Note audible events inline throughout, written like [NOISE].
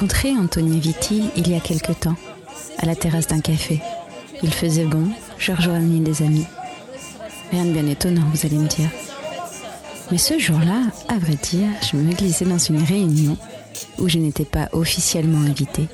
rencontré Antonia Vitti il y a quelque temps, à la terrasse d'un café. Il faisait bon, je rejoignis des amis. Rien de bien étonnant, vous allez me dire. Mais ce jour-là, à vrai dire, je me glissais dans une réunion où je n'étais pas officiellement invitée,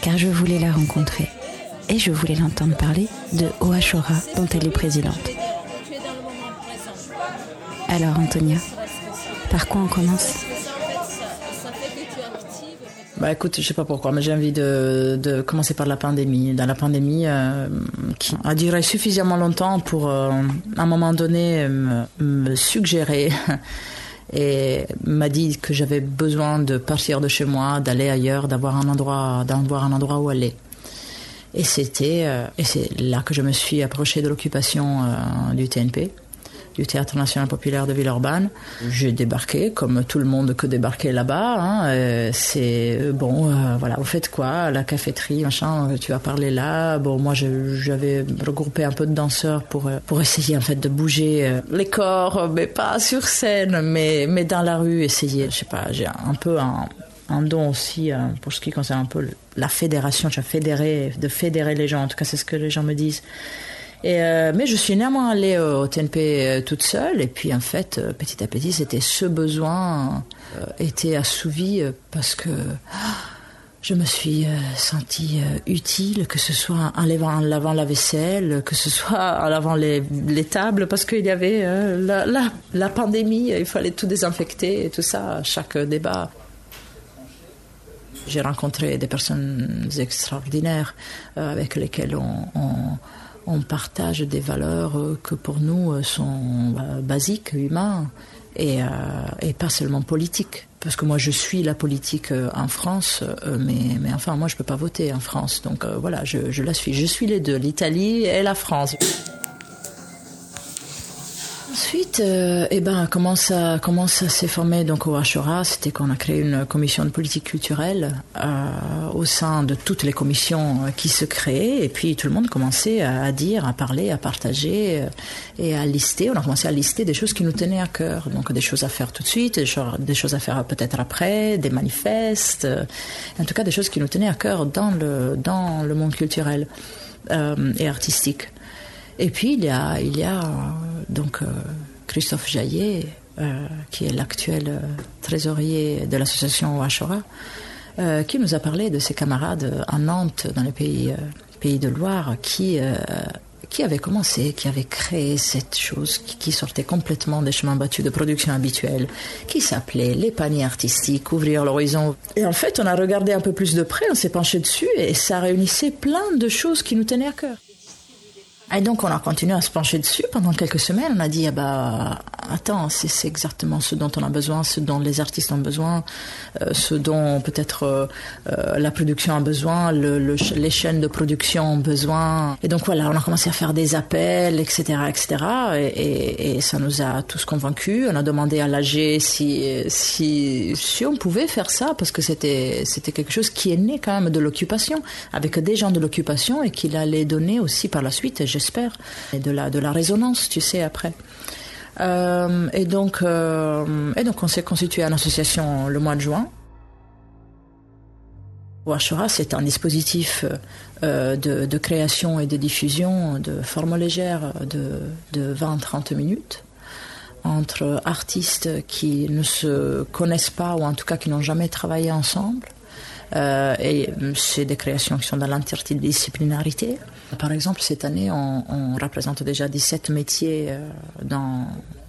car je voulais la rencontrer et je voulais l'entendre parler de Oashora dont elle est présidente. Alors Antonia, par quoi on commence? Bah écoute, je sais pas pourquoi, mais j'ai envie de, de, commencer par la pandémie. Dans la pandémie euh, qui a duré suffisamment longtemps pour, euh, à un moment donné, me, me suggérer [LAUGHS] et m'a dit que j'avais besoin de partir de chez moi, d'aller ailleurs, d'avoir un endroit, d'avoir un endroit où aller. Et c'était, euh, et c'est là que je me suis approchée de l'occupation euh, du TNP du Théâtre National Populaire de Villeurbanne. J'ai débarqué, comme tout le monde que débarquait là-bas. Hein, euh, c'est euh, bon, euh, voilà, vous faites quoi? La caféterie, machin, tu vas parler là. Bon, moi, j'avais regroupé un peu de danseurs pour, pour essayer en fait de bouger les corps, mais pas sur scène, mais, mais dans la rue, essayer. Je sais pas, j'ai un peu un, don aussi pour ce qui concerne un peu la fédération, de fédérer les gens. En tout cas, c'est ce que les gens me disent. Euh, mais je suis néanmoins allée au TNP euh, toute seule. Et puis, en fait, euh, petit à petit, c'était ce besoin était assouvi parce que je me suis sentie utile, que ce soit en lavant, la vaisselle, que ce soit en lavant les, les tables, parce qu'il y avait la, la, pandémie, il fallait tout désinfecter et tout ça, chaque débat. J'ai rencontré des personnes extraordinaires avec lesquelles on on partage des valeurs euh, que pour nous euh, sont euh, basiques, humains, et, pas seulement politiques. Parce que moi, je suis la politique en France, mais, mais enfin, moi, je ne peux pas voter en France. Donc voilà, je, je la suis. Je suis les deux, l'Italie et la France. Ensuite, euh, eh ben, comment ça, comment ça s'est formé donc au Hachora? C'était qu'on a créé une commission de politique culturelle euh, au sein de toutes les commissions euh, qui se créaient, et puis tout le monde commençait à, dire, à parler, à partager euh, et à lister. On a commencé à lister des choses qui nous tenaient à cœur, donc des choses à faire tout de suite, des, choses, des choses à faire peut-être après, des manifestes, en tout cas des choses qui nous tenaient à cœur dans le dans le monde culturel et artistique. Et puis il y a, il y a donc euh, Christophe Jaillet, euh, qui est l'actuel euh, trésorier de l'association Wachora, qui nous a parlé de ses camarades à Nantes, dans le pays, pays de Loire, qui qui avait commencé, qui avait créé cette chose qui, sortait complètement des chemins battus de production habituelle, qui s'appelait les paniers artistiques, ouvrir l'horizon. Et en fait, on a regardé un peu plus de près, on s'est penché dessus et ça réunissait plein de choses qui nous tenaient à cœur. Et donc on a continué à se pencher dessus pendant quelques semaines. On a dit ah bah attends c'est exactement ce dont on a besoin, ce dont les artistes ont besoin, euh, ce dont peut-être euh, euh, la production a besoin, le, le, les chaînes de production ont besoin. Et donc voilà on a commencé à faire des appels etc etc et, et, et ça nous a tous convaincus. On a demandé à l'AG si si si on pouvait faire ça parce que c'était c'était quelque chose qui est né quand même de l'occupation avec des gens de l'occupation et qu'il allait donner aussi par la suite j'espère, et de la, de la résonance, tu sais, après. Euh, et, donc, euh, et donc, on s'est constitué en association le mois de juin. Washura, c'est un dispositif euh, de, de, création et de diffusion de forme légère de, de 20-30 minutes entre artistes qui ne se connaissent pas ou en tout cas qui n'ont jamais travaillé ensemble. Euh, et c'est des créations qui sont dans l'interdisciplinarité. Par exemple, cette année, on, représente déjà 17 métiers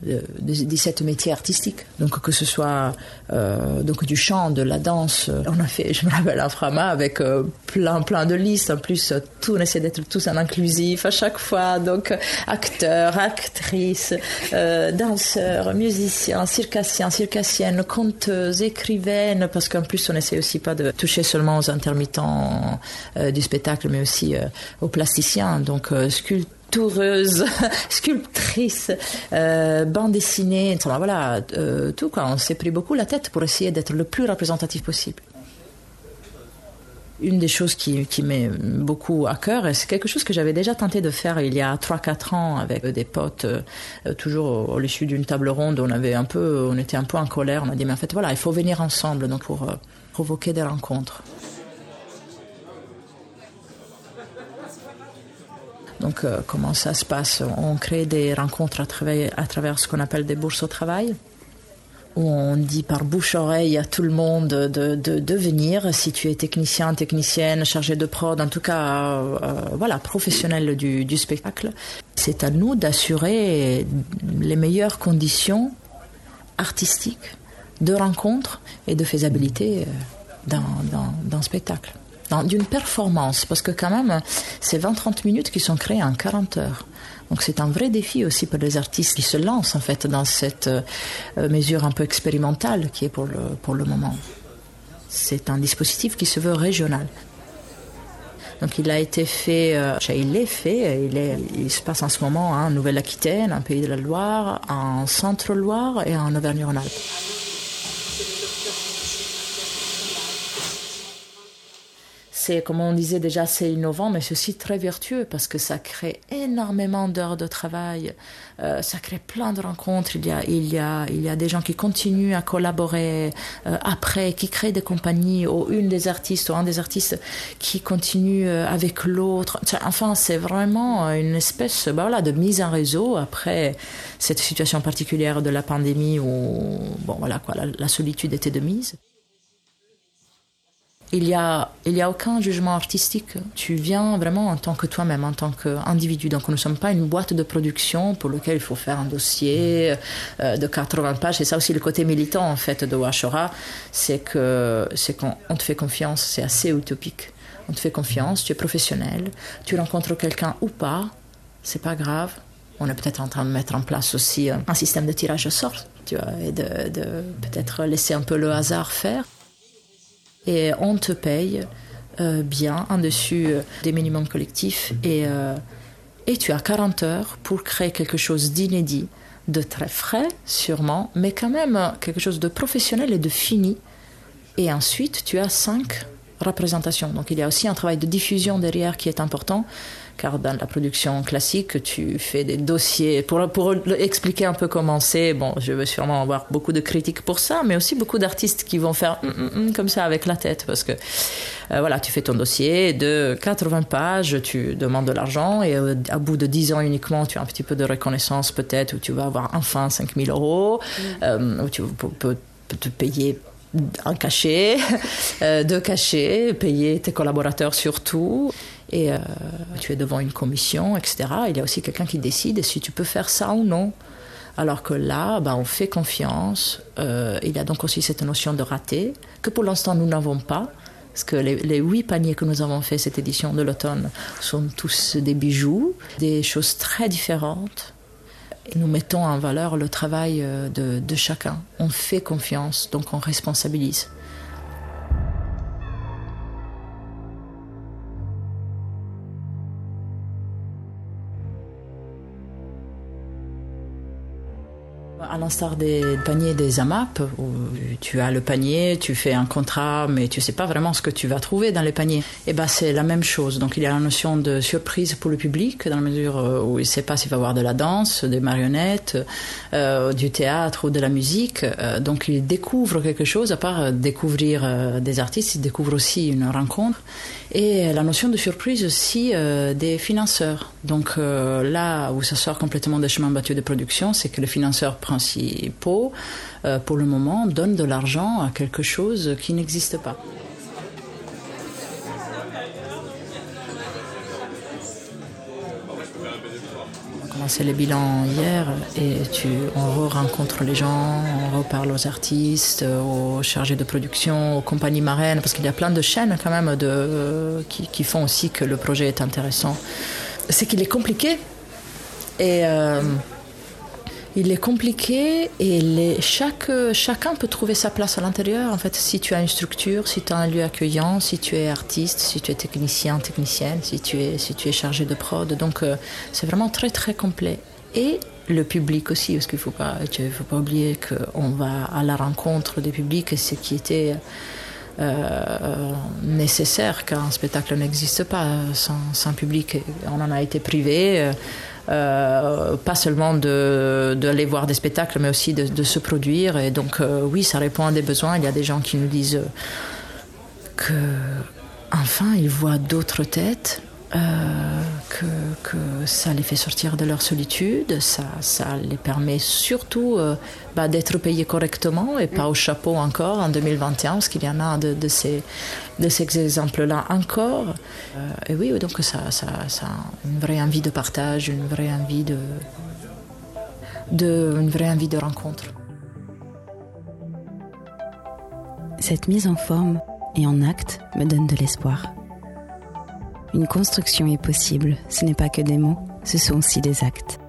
euh, dans 17 métiers artistiques. Donc que ce soit euh, donc du chant, de la danse, on a fait, [LAUGHS] je me rappelle un frama avec euh, plein plein de listes. En plus, tout on essaie d'être tous en inclusif à chaque fois. Donc acteurs, actrices, euh, danseurs, musiciens, circassiens, circassiennes, conteuses, écrivaines, parce qu'en plus on essaie aussi pas de toucher seulement aux intermittents euh, du spectacle, mais aussi euh, aux plasticiens, donc sculpteurs toureuse, [LAUGHS] sculptrice, euh, bande dessinée, voilà, euh, tout quoi. On s'est pris beaucoup la tête pour essayer d'être le plus représentatif possible. Une des choses qui, qui m'est beaucoup à cœur, c'est quelque chose que j'avais déjà tenté de faire il y a 3-4 ans avec des potes, euh, toujours au, l'issue d'une table ronde, on avait un peu, on était un peu en colère, on a dit mais en fait voilà, il faut venir ensemble donc pour provoquer des rencontres. Donc comment ça se passe? On crée des rencontres à travers, ce qu'on appelle des bourses au travail où on dit par bouche-oreille à tout le monde de, venir, si tu es technicien, technicienne, chargé de prod, en tout cas, voilà, professionnel du, spectacle. C'est à nous d'assurer les meilleures conditions artistiques de rencontre et de faisabilité euh, d'un spectacle, d'une performance, parce que quand même, c'est 20-30 minutes qui sont créées en 40 heures. Donc c'est un vrai défi aussi pour les artistes qui se lancent en fait dans cette euh, mesure un peu expérimentale qui est pour le, pour le moment. C'est un dispositif qui se veut régional. Donc il a été fait, euh, il est fait, il, est, il se passe en ce moment en Nouvelle-Aquitaine, en Pays de la Loire, en Centre-Loire et en Auvergne-Rhône-Alpes. C'est, comme on disait déjà, c'est innovant, mais c'est aussi très vertueux parce que ça crée énormément d'heures de travail, euh, ça crée plein de rencontres. Il y, a, il, y a, il y a des gens qui continuent à collaborer euh, après, qui créent des compagnies, ou une des artistes, ou un des artistes qui continue euh, avec l'autre. Enfin, c'est vraiment une espèce bah voilà, de mise en réseau après cette situation particulière de la pandémie où bon, voilà, quoi, la solitude était de mise. Il n'y a, il y a aucun jugement artistique. Tu viens vraiment en tant que toi-même, en tant qu'individu. Donc nous ne sommes pas une boîte de production pour laquelle il faut faire un dossier euh, de 80 pages. C'est ça aussi le côté militant en fait de Washora, c'est que c'est qu'on te fait confiance. C'est assez utopique. On te fait confiance, tu es professionnel, tu rencontres quelqu'un ou pas, c'est pas grave. On est peut-être en train de mettre en place aussi un système de tirage au sort, tu vois, et de peut-être laisser un peu le hasard faire et on te paye euh, bien en dessus euh, des minimums collectifs et, euh, et tu as 40 heures pour créer quelque chose d'inédit, de très frais sûrement, mais quand même quelque chose de professionnel et de fini. Et ensuite, tu as 5 représentations. Donc il y a aussi un travail de diffusion derrière qui est important car dans la production classique, tu fais des dossiers. Pour, pour expliquer un peu comment c'est, bon, je vais sûrement avoir beaucoup de critiques pour ça, mais aussi beaucoup d'artistes qui vont faire mm, mm, mm comme ça avec la tête, parce que euh, voilà, tu fais ton dossier de 80 pages, tu demandes de l'argent, et euh, à bout de 10 ans uniquement, tu as un petit peu de reconnaissance peut-être, où tu vas avoir enfin 5000 euros, euh, où tu peux, te payer un cachet, [LAUGHS] deux cachets, payer tes collaborateurs surtout et euh, tu es devant une commission, etc. Il y a aussi quelqu'un qui décide si tu peux faire ça ou non. Alors que là, bah, on fait confiance. Euh, il y a donc aussi cette notion de raté, que pour l'instant nous n'avons pas. Parce que les, huit paniers que nous avons fait cette édition de l'automne sont tous des bijoux, des choses très différentes. Nous mettons en valeur le travail euh, de, de chacun. On fait confiance, donc on responsabilise. À l'instar des paniers des AMAP, où tu as le panier, tu fais un contrat, mais tu sais pas vraiment ce que tu vas trouver dans les paniers. Et eh ben c'est la même chose. Donc il y a la notion de surprise pour le public, dans la mesure euh, où il ne sait pas s'il va voir de la danse, des marionnettes, euh, du théâtre ou de la musique. Euh, donc il découvre quelque chose, à part découvrir des artistes, il découvre aussi une rencontre. Et la notion de surprise aussi des financeurs. Donc là où ça sort complètement des chemins battus de production, c'est que le financeur prend principaux, euh, pour le moment, donnent de l'argent à quelque chose qui n'existe pas. Commencé les bilans hier et tu, on rencontre les gens, on reparle aux artistes, aux chargés de production, aux compagnies marraines, parce qu'il y a plein de chaînes quand même de, qui, font aussi que le projet est intéressant. C'est qu'il est compliqué et euh, il est compliqué et chaque, chacun peut trouver sa place à l'intérieur. En fait, si tu as une structure, si tu as un lieu accueillant, si tu es artiste, si tu es technicien, technicienne, si tu es, si tu es chargé de prod. Donc, euh, c'est vraiment très, très complet. Et le public aussi, parce qu'il ne faut pas, faut pas oublier qu'on va à la rencontre des publics et ce qui était euh, nécessaire, car un spectacle n'existe pas sans, sans, public. On en a été privé. Euh, pas seulement d'aller voir des spectacles, mais aussi de, se produire. Et donc, euh, oui, ça répond à des besoins. Il y a des gens qui nous disent que, enfin, ils voient d'autres têtes que, que, ça les fait sortir de leur solitude, ça, ça les permet surtout bah, d'être payés correctement et pas au chapeau encore en 2021, parce qu'il y en a de, ces, de ces exemples-là encore. et oui, donc ça, ça, ça a une vraie envie de partage, une vraie envie de, de, une vraie envie de rencontre. Cette mise en forme et en acte me donne de l'espoir. Une construction est possible, ce n'est pas que des mots, ce sont aussi des actes.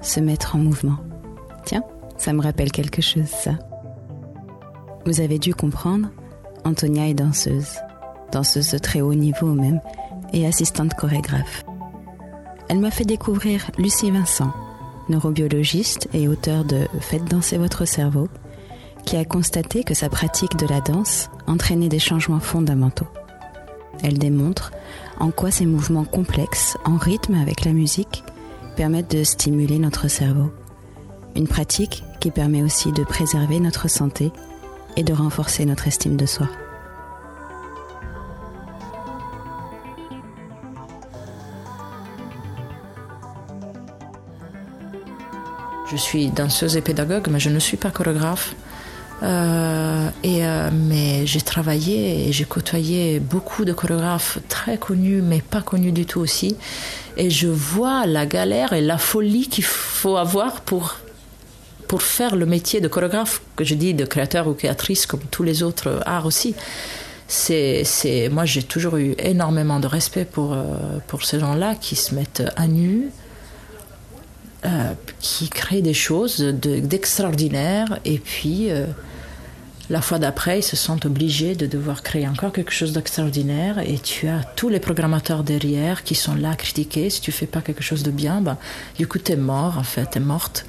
Se mettre en mouvement. Tiens, ça me rappelle quelque chose, ça. Vous avez dû comprendre, Antonia est danseuse, danseuse de très haut niveau même, et assistante chorégraphe. Elle m'a fait découvrir Lucie Vincent, neurobiologiste et auteur de Faites danser votre cerveau, qui a constaté que sa pratique de la danse entraînait des changements fondamentaux. Elle démontre en quoi ces mouvements complexes, en rythme avec la musique, permettent de stimuler notre cerveau. Une pratique qui permet aussi de préserver notre santé et de renforcer notre estime de soi. Je suis danseuse et pédagogue, mais je ne suis pas chorégraphe. Euh, et, euh, mais j'ai travaillé et j'ai côtoyé beaucoup de chorégraphes très connus, mais pas connus du tout aussi. Et je vois la galère et la folie qu'il faut avoir pour, pour faire le métier de chorégraphe, que je dis de créateur ou créatrice, comme tous les autres arts aussi. C'est, c'est, moi, j'ai toujours eu énormément de respect pour, euh, pour ces gens-là qui se mettent à nu, qui crée des choses d'extraordinaire et puis la fois d'après ils se sentent obligés de devoir créer encore quelque chose d'extraordinaire et tu as tous les programmateurs derrière qui sont là à critiquer si tu fais pas quelque chose de bien bah, du coup t'es mort en fait t'es morte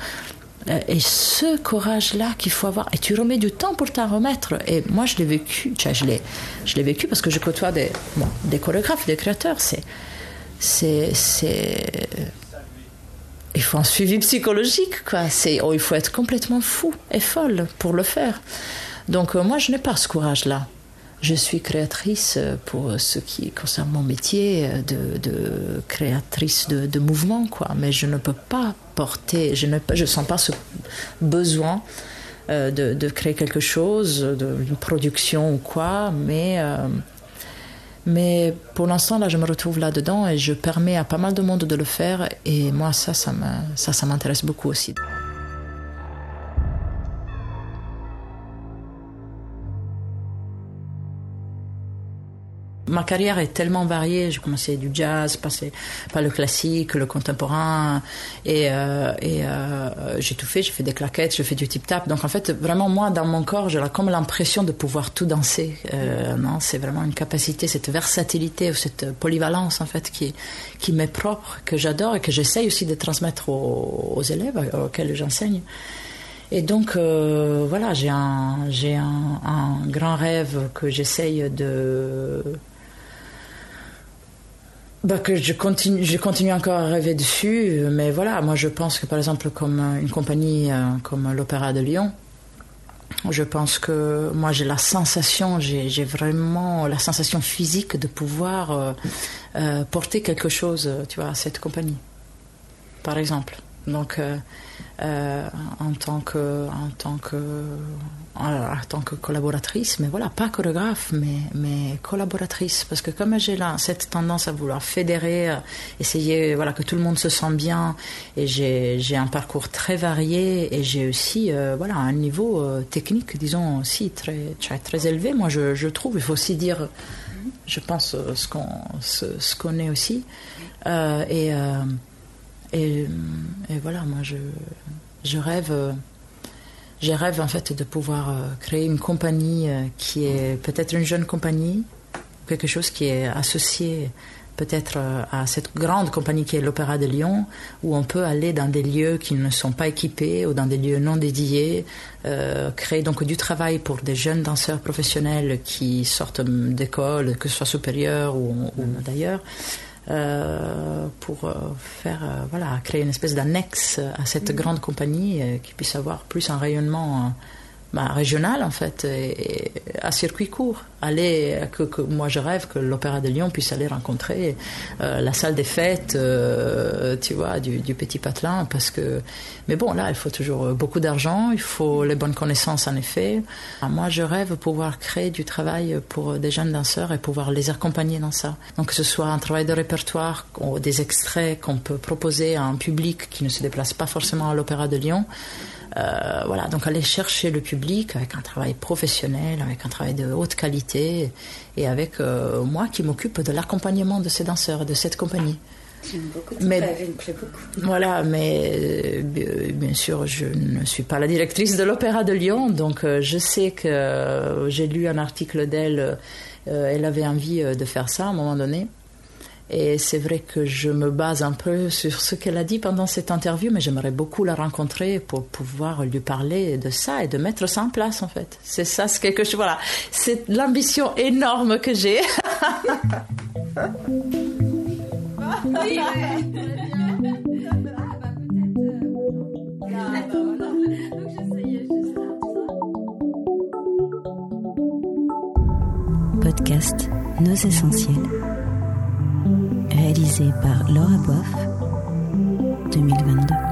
euh, et ce courage là qu'il faut avoir et tu remets du temps pour t'en remettre et moi je l'ai vécu l'ai je l'ai vécu parce que je côtoie des bon, des chorégraphes des créateurs c'est c'est c'est il faut un suivi psychologique, quoi. C'est, oh, il faut être complètement fou et folle pour le faire. Donc euh, moi, je n'ai pas ce courage-là. Je suis créatrice euh, pour ce qui concerne mon métier euh, de, créatrice de, de, mouvement, quoi. Mais je ne peux pas porter, je ne je sens pas ce besoin de, créer quelque chose, une production ou quoi, mais mais pour l'instant, là, je me retrouve là-dedans et je permets à pas mal de monde de le faire. Et moi, ça, ça m'intéresse beaucoup aussi. Ma carrière est tellement variée. J'ai commencé du jazz, passé par le classique, le contemporain, et, euh, euh, j'ai tout fait. J'ai fait des claquettes, j'ai fait du tip tap. Donc en fait, vraiment moi, dans mon corps, j'ai comme l'impression de pouvoir tout danser. Euh, non, c'est vraiment une capacité, cette versatilité cette polyvalence en fait qui qui m'est propre, que j'adore et que j'essaye aussi de transmettre aux, élèves auxquels j'enseigne. Et donc voilà, j'ai un, un, grand rêve que j'essaye de bah que je continue, je continue encore à rêver dessus, mais voilà, moi je pense que par exemple comme une compagnie euh, comme l'Opéra de Lyon, je pense que moi j'ai la sensation, j'ai vraiment la sensation physique de pouvoir euh, euh, porter quelque chose, tu vois, à cette compagnie, par exemple. Donc euh, en tant que en tant que en tant que collaboratrice, mais voilà, pas chorégraphe, mais, mais collaboratrice, parce que comme j'ai cette tendance à vouloir fédérer, euh, essayer voilà que tout le monde se sent bien, et j'ai un parcours très varié, et j'ai aussi euh, voilà un niveau technique, disons aussi très très, très élevé. Moi, je, trouve, il faut aussi dire, je pense ce qu'on ce qu'on est aussi, et et, et, voilà, moi, je, je rêve, je rêve en fait de pouvoir euh, créer une compagnie euh, qui est peut-être une jeune compagnie, quelque chose qui est associé peut-être euh, à cette grande compagnie qui est l'Opéra de Lyon, où on peut aller dans des lieux qui ne sont pas équipés ou dans des lieux non dédiés, euh, créer donc du travail pour des jeunes danseurs professionnels qui sortent d'école, que ce soit supérieure ou, ou d'ailleurs, euh, pour euh, faire, euh, voilà, créer une espèce d'annexe à cette mm. grande compagnie qui puisse avoir plus un rayonnement bah, régional en fait et, et à circuit court. aller, que, que, moi je rêve que l'Opéra de Lyon puisse aller rencontrer euh, la salle des fêtes, euh, tu vois, du, du, Petit Patelin, parce que, mais bon, là, il faut toujours beaucoup d'argent, il faut les bonnes connaissances en effet. Moi, je rêve pouvoir créer du travail pour des jeunes danseurs et pouvoir les accompagner dans ça. Donc, que ce soit un travail de répertoire, des extraits qu'on peut proposer à un public qui ne se déplace pas forcément à l'Opéra de Lyon. Euh, voilà, donc aller chercher le public avec un travail professionnel, avec un travail de haute qualité et avec euh, moi qui m'occupe de l'accompagnement de ces danseurs, de cette compagnie. Beaucoup mais, me plaît beaucoup. Voilà, mais euh, bien sûr, je ne suis pas la directrice de l'Opéra de Lyon, donc je sais que j'ai lu un article d'elle, elle avait envie de faire ça à un moment donné. Et c'est vrai que je me base un peu sur ce qu'elle a dit pendant cette interview, mais j'aimerais beaucoup la rencontrer pour pouvoir lui parler de ça et de mettre ça en place, en fait. C'est ça, c'est quelque chose, voilà. C'est l'ambition énorme que j'ai. [LAUGHS] Podcast Nos Essentiels réalisé par Laura Boif 2022.